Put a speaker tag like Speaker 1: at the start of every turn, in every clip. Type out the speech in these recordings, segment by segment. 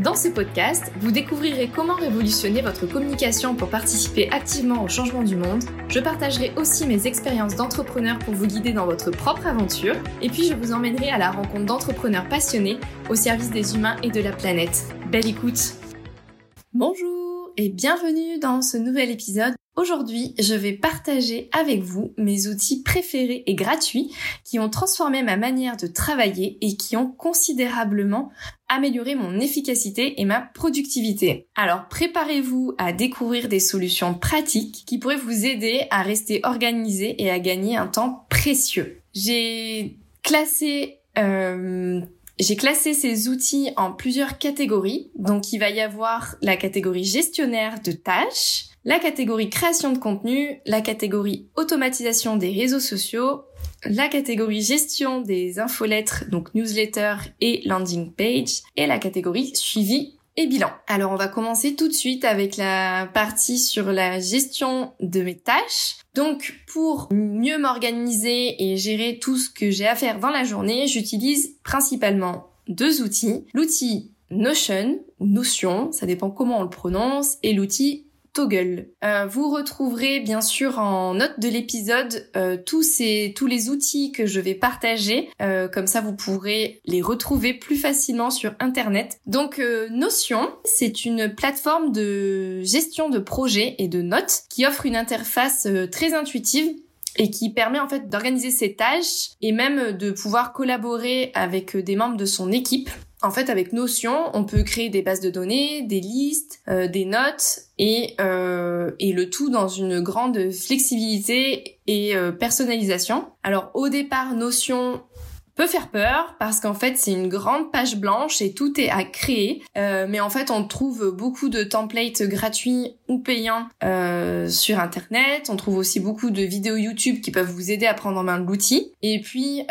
Speaker 1: Dans ce podcast, vous découvrirez comment révolutionner votre communication pour participer activement au changement du monde. Je partagerai aussi mes expériences d'entrepreneur pour vous guider dans votre propre aventure. Et puis je vous emmènerai à la rencontre d'entrepreneurs passionnés au service des humains et de la planète. Belle écoute Bonjour et bienvenue dans ce nouvel épisode Aujourd'hui, je vais partager avec vous mes outils préférés et gratuits qui ont transformé ma manière de travailler et qui ont considérablement amélioré mon efficacité et ma productivité. Alors préparez-vous à découvrir des solutions pratiques qui pourraient vous aider à rester organisé et à gagner un temps précieux. J'ai classé euh, j'ai classé ces outils en plusieurs catégories. Donc il va y avoir la catégorie gestionnaire de tâches, la catégorie création de contenu, la catégorie automatisation des réseaux sociaux, la catégorie gestion des infolettres, donc newsletter et landing page, et la catégorie suivi bilan. Alors on va commencer tout de suite avec la partie sur la gestion de mes tâches. Donc pour mieux m'organiser et gérer tout ce que j'ai à faire dans la journée, j'utilise principalement deux outils. L'outil Notion, ou Notion, ça dépend comment on le prononce, et l'outil Euh, vous retrouverez bien sûr en note de l'épisode euh, tous ces tous les outils que je vais partager. Euh, comme ça, vous pourrez les retrouver plus facilement sur Internet. Donc Notion, c'est une plateforme de gestion de projets et de notes qui offre une interface très intuitive et qui permet en fait d'organiser ses tâches et même de pouvoir collaborer avec des membres de son équipe. En fait, avec Notion, on peut créer des bases de données, des listes, euh, des notes et, euh, et le tout dans une grande flexibilité et euh, personnalisation. Alors au départ, Notion peut faire peur parce qu'en fait c'est une grande page blanche et tout est à créer. Mais en fait on trouve beaucoup de templates gratuits ou payants sur internet. On trouve aussi beaucoup de vidéos YouTube qui peuvent vous aider à prendre en main l'outil. Et puis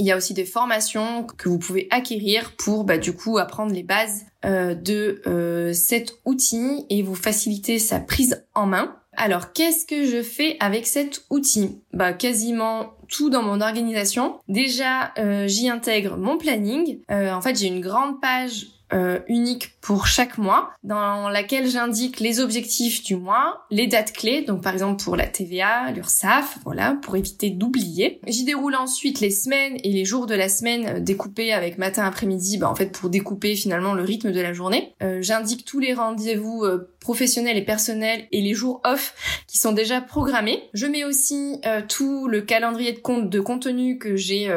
Speaker 1: il y a aussi des formations que vous pouvez acquérir pour bah, du coup apprendre les bases euh, de euh, cet outil et vous faciliter sa prise en main. Alors qu'est-ce que je fais avec cet outil? Bah quasiment tout dans mon organisation. Déjà, euh, j'y intègre mon planning. En fait, j'ai une grande page euh, unique pour chaque mois dans laquelle j'indique les objectifs du mois, les dates clés, donc par exemple pour la TVA, l'URSSAF, voilà, pour éviter d'oublier. J'y déroule ensuite les semaines et les jours de la semaine euh, découpés avec matin après-midi, bah, en fait pour découper finalement le rythme de la journée. Euh, j'indique tous les rendez-vous professionnels et personnels et les jours off qui sont déjà programmés. Je mets aussi tout le calendrier de compte de contenu que j'ai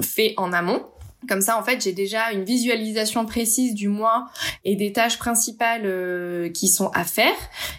Speaker 1: fait en amont. Comme ça, en fait, j'ai déjà une visualisation précise du mois et des tâches principales euh, qui sont à faire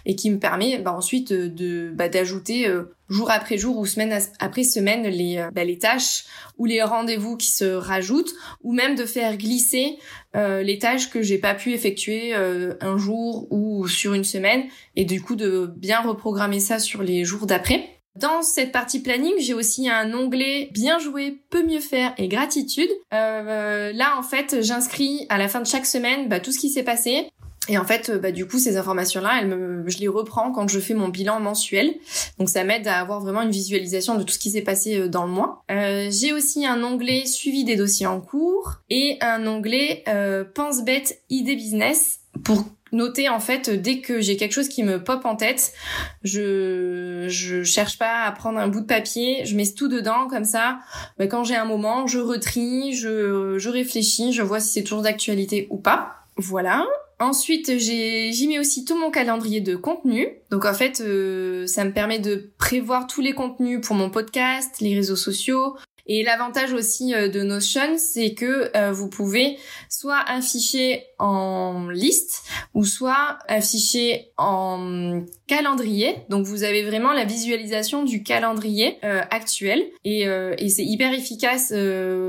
Speaker 1: et qui me permet bah, ensuite de bah, d'ajouter euh, jour après jour ou semaine après semaine les euh, bah, les tâches ou les rendez-vous qui se rajoutent ou même de faire glisser les tâches que j'ai pas pu effectuer un jour ou sur une semaine et du coup de bien reprogrammer ça sur les jours d'après. Dans cette partie planning, j'ai aussi un onglet bien joué, peut mieux faire et gratitude. Euh, là, en fait, j'inscris à la fin de chaque semaine bah, tout ce qui s'est passé. Et en fait, bah, du coup, ces informations-là, je les reprends quand je fais mon bilan mensuel. Donc, ça m'aide à avoir vraiment une visualisation de tout ce qui s'est passé euh, dans le mois. Euh, j'ai aussi un onglet suivi des dossiers en cours et un onglet euh, pense bête idée business pour noter en fait dès que j'ai quelque chose qui me pop en tête, je je cherche pas à prendre un bout de papier, je mets tout dedans comme ça. Bah, quand j'ai un moment, je retrie, je je réfléchis, je vois si c'est toujours d'actualité ou pas. Voilà. Ensuite, j'y mets aussi tout mon calendrier de contenu. Donc en fait, euh, ça me permet de prévoir tous les contenus pour mon podcast, les réseaux sociaux, Et l'avantage aussi euh, de Notion, c'est que euh, vous pouvez soit afficher en liste ou soit afficher en calendrier. Donc vous avez vraiment la visualisation du calendrier euh, actuel et, et c'est hyper efficace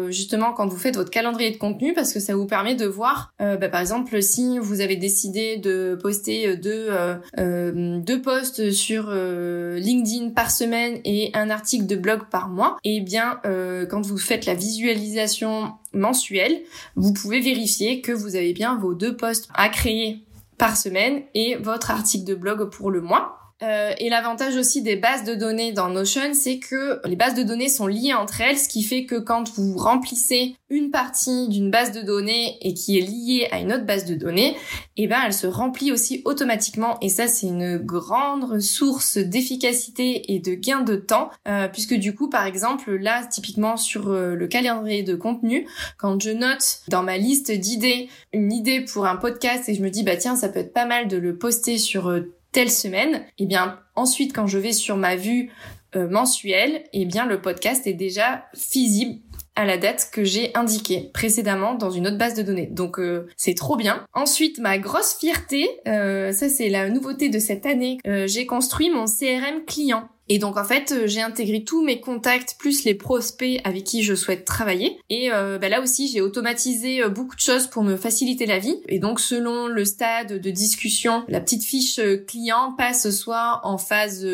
Speaker 1: justement quand vous faites votre calendrier de contenu parce que ça vous permet de voir, bah, par exemple, si vous avez décidé de poster deux deux posts sur LinkedIn par semaine et un article de blog par mois, et eh bien euh, quand vous faites la visualisation mensuelle, vous pouvez vérifier que vous avez bien vos deux posts à créer par semaine et votre article de blog pour le mois. Euh, et l'avantage aussi des bases de données dans Notion, c'est que les bases de données sont liées entre elles, ce qui fait que quand vous remplissez une partie d'une base de données et qui est liée à une autre base de données, eh ben elle se remplit aussi automatiquement. Et ça, c'est une grande source d'efficacité et de gain de temps, euh, puisque du coup, par exemple, là, typiquement sur euh, le calendrier de contenu, quand je note dans ma liste d'idées une idée pour un podcast et je me dis bah tiens, ça peut être pas mal de le poster sur telle semaine, et eh bien ensuite quand je vais sur ma vue euh, mensuelle, et eh bien le podcast est déjà visible à la date que j'ai indiquée précédemment dans une autre base de données. Donc euh, c'est trop bien. Ensuite, ma grosse fierté, euh, ça c'est la nouveauté de cette année, j'ai construit mon CRM client. Et donc en fait, euh, j'ai intégré tous mes contacts plus les prospects avec qui je souhaite travailler. Et euh, bah là aussi, j'ai automatisé euh, beaucoup de choses pour me faciliter la vie. Et donc selon le stade de discussion, la petite fiche client passe soit en phase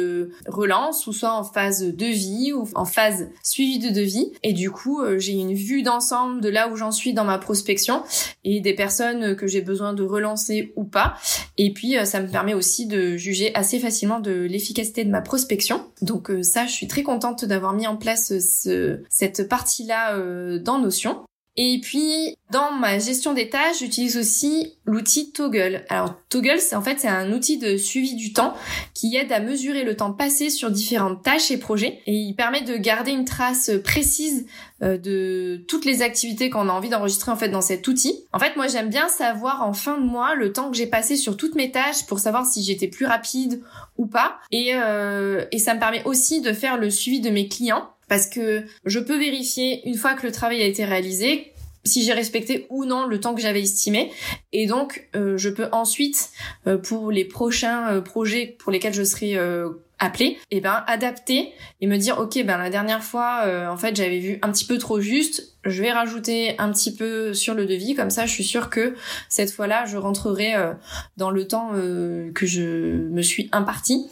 Speaker 1: relance ou soit en phase devis ou en phase suivi de devis. Et du coup, j'ai une vue d'ensemble de là où j'en suis dans ma prospection et des personnes que j'ai besoin de relancer ou pas. Et puis ça me permet aussi de juger assez facilement de l'efficacité de ma prospection. Donc euh, ça, je suis très contente d'avoir mis en place cette partie-là euh, dans Notion. Et puis, dans ma gestion des tâches, j'utilise aussi l'outil Toggle. Alors, Toggle, c'est en fait, c'est un outil de suivi du temps qui aide à mesurer le temps passé sur différentes tâches et projets. Et il permet de garder une trace précise euh, de toutes les activités qu'on a envie d'enregistrer, en fait, dans cet outil. En fait, moi, j'aime bien savoir en fin de mois le temps que j'ai passé sur toutes mes tâches pour savoir si j'étais plus rapide ou pas. Et, euh, et ça me permet aussi de faire le suivi de mes clients parce que je peux vérifier une fois que le travail a été réalisé si j'ai respecté ou non le temps que j'avais estimé. Et donc euh, je peux ensuite euh, pour les prochains euh, projets pour lesquels je serai appelé et eh ben adapter et me dire ok ben la dernière fois en fait j'avais vu un petit peu trop juste. Je vais rajouter un petit peu sur le devis. Comme ça je suis sûre que cette fois-là je rentrerai dans le temps que je me suis imparti.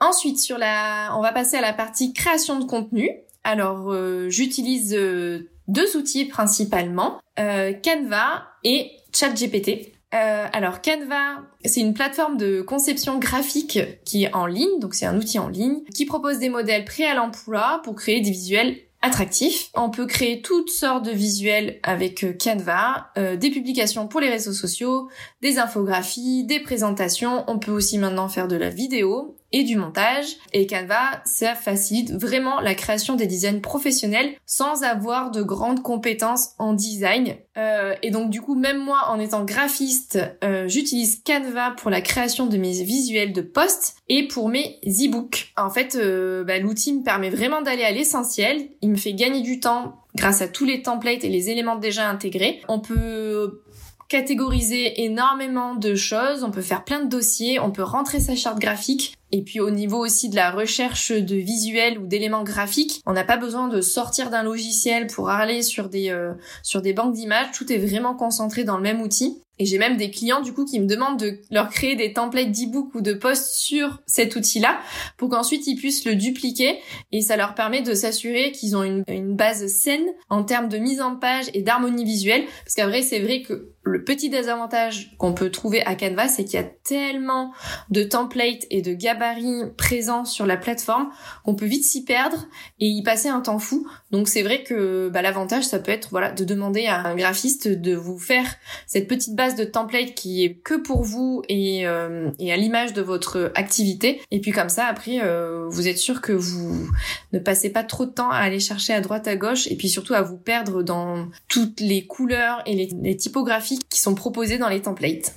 Speaker 1: Ensuite, sur la, on va passer à la partie création de contenu. Alors, euh, j'utilise euh, deux outils principalement, euh, Canva et ChatGPT. alors Canva, c'est une plateforme de conception graphique qui est en ligne, donc c'est un outil en ligne, qui propose des modèles prêts à l'emploi pour créer des visuels attractifs. On peut créer toutes sortes de visuels avec Canva, des publications pour les réseaux sociaux, des infographies, des présentations. On peut aussi maintenant faire de la vidéo et du montage. Et Canva, ça facilite vraiment la création des designs professionnels sans avoir de grandes compétences en design. Euh, et donc du coup, même moi, en étant graphiste, euh, j'utilise Canva pour la création de mes visuels de posts et pour mes e-books. En fait, euh, bah, l'outil me permet vraiment d'aller à l'essentiel. Il me fait gagner du temps grâce à tous les templates et les éléments déjà intégrés. On peut catégoriser énormément de choses, on peut faire plein de dossiers, on peut rentrer sa charte graphique. Et puis au niveau aussi de la recherche de visuels ou d'éléments graphiques, on n'a pas besoin de sortir d'un logiciel pour aller sur des euh, sur des banques d'images, tout est vraiment concentré dans le même outil. Et j'ai même des clients du coup qui me demandent de leur créer des templates d'e-book ou de posts sur cet outil-là pour qu'ensuite ils puissent le dupliquer. Et ça leur permet de s'assurer qu'ils ont une, base saine en termes de mise en page et d'harmonie visuelle. Parce qu'à vrai c'est vrai que le petit désavantage qu'on peut trouver à Canva c'est qu'il y a tellement de templates et de gabarits présents sur la plateforme qu'on peut vite s'y perdre et y passer un temps fou. Donc c'est vrai que bah, l'avantage ça peut être voilà de demander à un graphiste de vous faire cette petite base de template qui est que pour vous et, euh, et à l'image de votre activité. Et puis comme ça, après, euh, vous êtes sûr que vous ne passez pas trop de temps à aller chercher à droite à gauche et puis surtout à vous perdre dans toutes les couleurs et les, les typographies qui sont proposées dans les templates.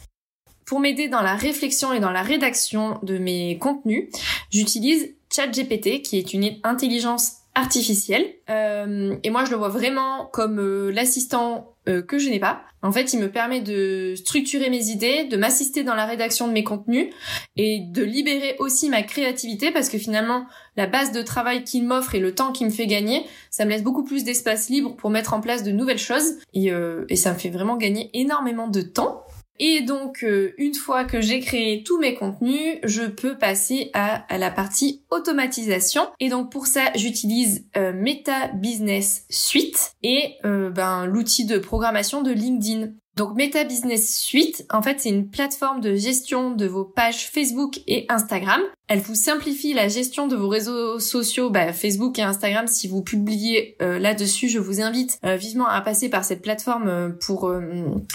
Speaker 1: Pour m'aider dans la réflexion et dans la rédaction de mes contenus, j'utilise ChatGPT qui est une intelligence artificielle. et moi, je le vois vraiment comme l'assistant que je n'ai pas. En fait, il me permet de structurer mes idées, de m'assister dans la rédaction de mes contenus et de libérer aussi ma créativité parce que finalement, la base de travail qu'il m'offre et le temps qu'il me fait gagner, ça me laisse beaucoup plus d'espace libre pour mettre en place de nouvelles choses et, euh, et ça me fait vraiment gagner énormément de temps. Et donc, euh, une fois que j'ai créé tous mes contenus, je peux passer à, la partie automatisation. Et donc, pour ça, j'utilise euh, Meta Business Suite et euh, ben, l'outil de programmation de LinkedIn. Donc Meta Business Suite, en fait, c'est une plateforme de gestion de vos pages Facebook et Instagram. Elle vous simplifie la gestion de vos réseaux sociaux, bah, Facebook et Instagram. Si vous publiez euh, là-dessus, je vous invite euh, vivement à passer par cette plateforme euh, pour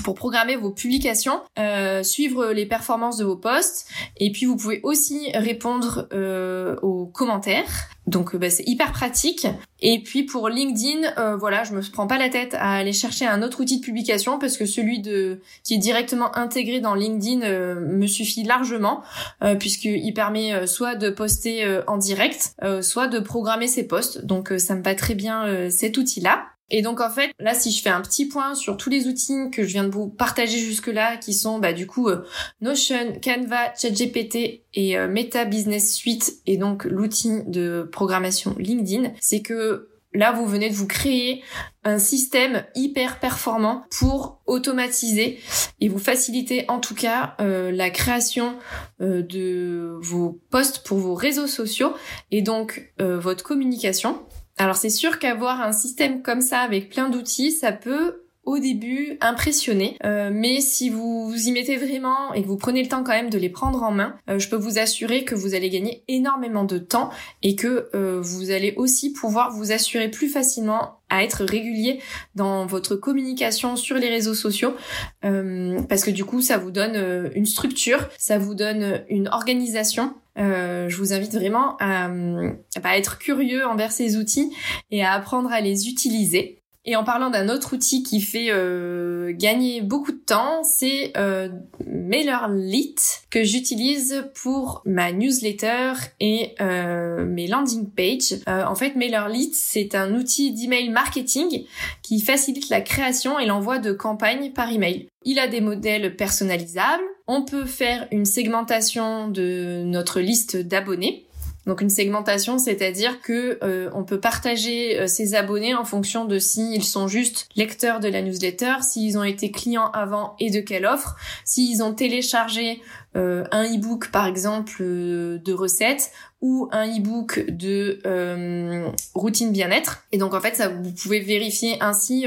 Speaker 1: pour programmer vos publications, suivre les performances de vos posts, et puis vous pouvez aussi répondre aux commentaires. Donc bah, c'est hyper pratique. Et puis pour LinkedIn, voilà, je me prends pas la tête à aller chercher un autre outil de publication parce que celui de qui est directement intégré dans LinkedIn me suffit largement puisqu'il permet euh, soit de poster euh, en direct, euh, soit de programmer ses posts. Donc ça me va très bien cet outil-là. Et donc en fait, là si je fais un petit point sur tous les outils que je viens de vous partager jusque-là, qui sont bah, du coup Notion, Canva, ChatGPT et Meta Business Suite, et donc l'outil de programmation LinkedIn, c'est que Là, vous venez de vous créer un système hyper performant pour automatiser et vous faciliter en tout cas euh, la création euh, de vos posts pour vos réseaux sociaux et donc euh, votre communication. Alors c'est sûr qu'avoir un système comme ça avec plein d'outils, ça peut au début impressionné, euh, mais si vous vous y mettez vraiment et que vous prenez le temps quand même de les prendre en main, euh, je peux vous assurer que vous allez gagner énormément de temps et que euh, vous allez aussi pouvoir vous assurer plus facilement à être régulier dans votre communication sur les réseaux sociaux. Parce que du coup ça vous donne une structure, ça vous donne une organisation. Je vous invite vraiment à, à, être curieux envers ces outils et à apprendre à les utiliser. Et en parlant d'un autre outil qui fait euh, gagner beaucoup de temps, c'est euh, MailerLite que j'utilise pour ma newsletter et euh, mes landing pages. Euh, en fait, MailerLite, c'est un outil d'email marketing qui facilite la création et l'envoi de campagnes par email. Il a des modèles personnalisables. On peut faire une segmentation de notre liste d'abonnés. Donc une segmentation, c'est-à-dire que euh, on peut partager euh, ses abonnés en fonction de s'ils sont juste lecteurs de la newsletter, s'ils ont été clients avant et de quelle offre, s'ils ont téléchargé euh, un e-book par exemple de recettes ou un e-book de routine bien-être. Et donc en fait, ça vous pouvez vérifier ainsi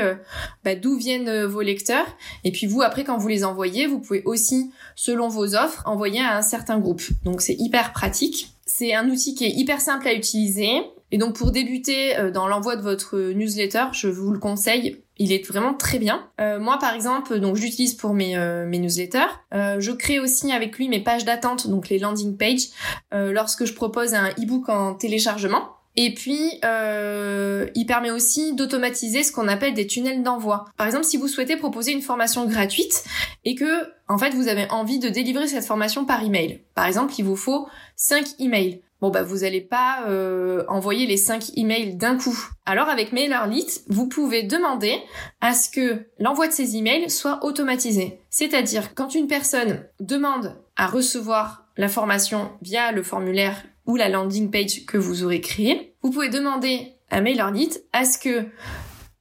Speaker 1: bah, d'où viennent vos lecteurs. Et puis vous après quand vous les envoyez, vous pouvez aussi selon vos offres envoyer à un certain groupe. Donc c'est hyper pratique. C'est un outil qui est hyper simple à utiliser. Et donc pour débuter euh, dans l'envoi de votre newsletter, je vous le conseille. Il est vraiment très bien. Euh, moi par exemple, donc j'utilise pour mes, euh, mes newsletters. je crée aussi avec lui mes pages d'attente, donc les landing pages, lorsque je propose un e-book en téléchargement. Et puis, euh, il permet aussi d'automatiser ce qu'on appelle des tunnels d'envoi. Par exemple, si vous souhaitez proposer une formation gratuite et que, en fait, vous avez envie de délivrer cette formation par email. Par exemple, il vous faut 5 emails. Bon bah vous n'allez pas euh, envoyer les 5 emails d'un coup. Alors avec MailerLite, vous pouvez demander à ce que l'envoi de ces emails soit automatisé. C'est-à-dire quand une personne demande à recevoir l'information via le formulaire ou la landing page que vous aurez créée, vous pouvez demander à MailerLite à ce que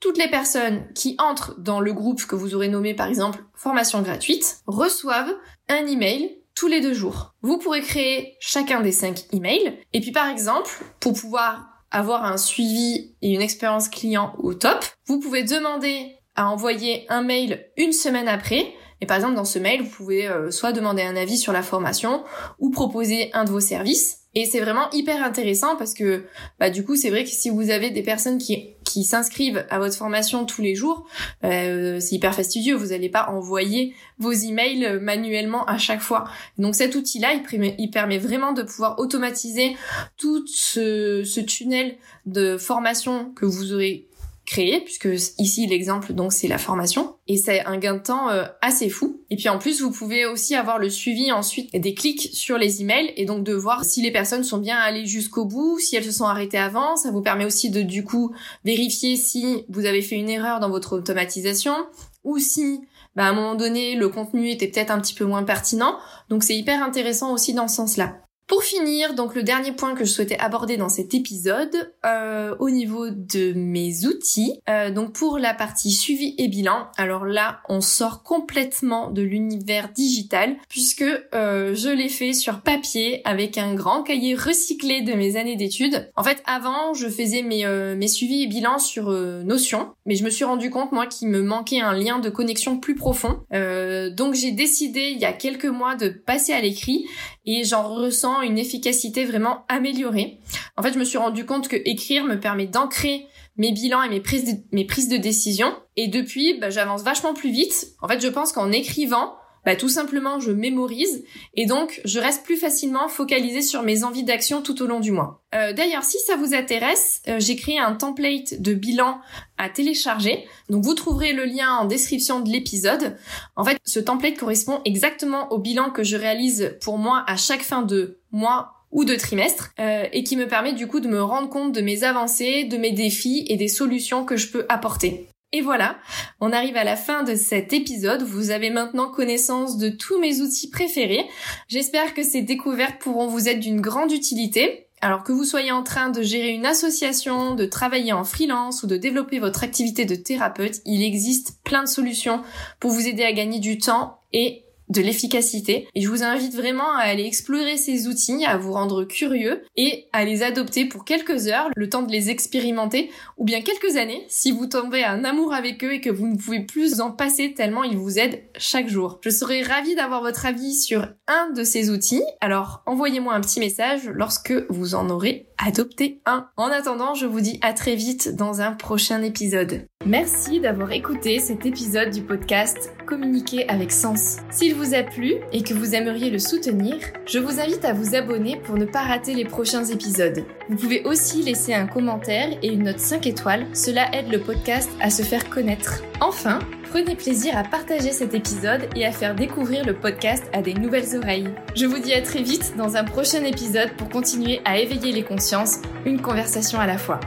Speaker 1: toutes les personnes qui entrent dans le groupe que vous aurez nommé par exemple formation gratuite reçoivent un email tous les deux jours. Vous pourrez créer chacun des cinq emails. Et puis par exemple pour pouvoir avoir un suivi et une expérience client au top, vous pouvez demander à envoyer un mail une semaine après. Et par exemple dans ce mail, vous pouvez euh, soit demander un avis sur la formation ou proposer un de vos services et c'est vraiment hyper intéressant parce que bah, du coup c'est vrai que si vous avez des personnes qui, s'inscrivent à votre formation tous les jours, euh, c'est hyper fastidieux. Vous n'allez pas envoyer vos emails manuellement à chaque fois. Donc cet outil-là, il, permet vraiment de pouvoir automatiser tout ce tunnel de formation que vous aurez créer, puisque ici l'exemple donc c'est la formation, et c'est un gain de temps euh, assez fou. Et puis en plus vous pouvez aussi avoir le suivi ensuite des clics sur les emails et donc de voir si les personnes sont bien allées jusqu'au bout, si elles se sont arrêtées avant. Ça vous permet aussi de du coup vérifier si vous avez fait une erreur dans votre automatisation ou si bah, à un moment donné le contenu était peut-être un petit peu moins pertinent. Donc c'est hyper intéressant aussi dans ce sens-là. Pour finir, donc le dernier point que je souhaitais aborder dans cet épisode, euh, au niveau de mes outils, euh, donc pour la partie suivi et bilan, alors là on sort complètement de l'univers digital puisque euh, je l'ai fait sur papier avec un grand cahier recyclé de mes années d'études. En fait avant je faisais mes, mes suivis et bilans sur Notion, mais je me suis rendu compte moi qu'il me manquait un lien de connexion plus profond. donc j'ai décidé il y a quelques mois de passer à l'écrit et j'en ressens une efficacité vraiment améliorée. En fait, je me suis rendu compte que écrire me permet d'ancrer mes bilans et mes prises de, mes prises de décision. Et depuis, bah, j'avance vachement plus vite. En fait, je pense qu'en écrivant, bah, tout simplement je mémorise et donc je reste plus facilement focalisée sur mes envies d'action tout au long du mois. Euh, D'ailleurs, si ça vous intéresse, euh, j'ai créé un template de bilan à télécharger. Donc vous trouverez le lien en description de l'épisode. En fait, ce template correspond exactement au bilan que je réalise pour moi à chaque fin de mois ou de trimestre euh, et qui me permet du coup de me rendre compte de mes avancées, de mes défis et des solutions que je peux apporter. Et voilà, on arrive à la fin de cet épisode. Vous avez maintenant connaissance de tous mes outils préférés. J'espère que ces découvertes pourront vous être d'une grande utilité. Alors que vous soyez en train de gérer une association, de travailler en freelance ou de développer votre activité de thérapeute, il existe plein de solutions pour vous aider à gagner du temps et de l'efficacité. Et je vous invite vraiment à aller explorer ces outils, à vous rendre curieux et à les adopter pour quelques heures, le temps de les expérimenter, ou bien quelques années si vous tombez en amour avec eux et que vous ne pouvez plus en passer tellement ils vous aident chaque jour. Je serais ravie d'avoir votre avis sur un de ces outils, alors envoyez-moi un petit message lorsque vous en aurez adopté un. En attendant, je vous dis à très vite dans un prochain épisode. Merci d'avoir écouté cet épisode du podcast Communiquer avec sens. S'il vous a plu et que vous aimeriez le soutenir, je vous invite à vous abonner pour ne pas rater les prochains épisodes. Vous pouvez aussi laisser un commentaire et une note 5 étoiles, cela aide le podcast à se faire connaître. Enfin, prenez plaisir à partager cet épisode et à faire découvrir le podcast à des nouvelles oreilles. Je vous dis à très vite dans un prochain épisode pour continuer à éveiller les consciences, une conversation à la fois.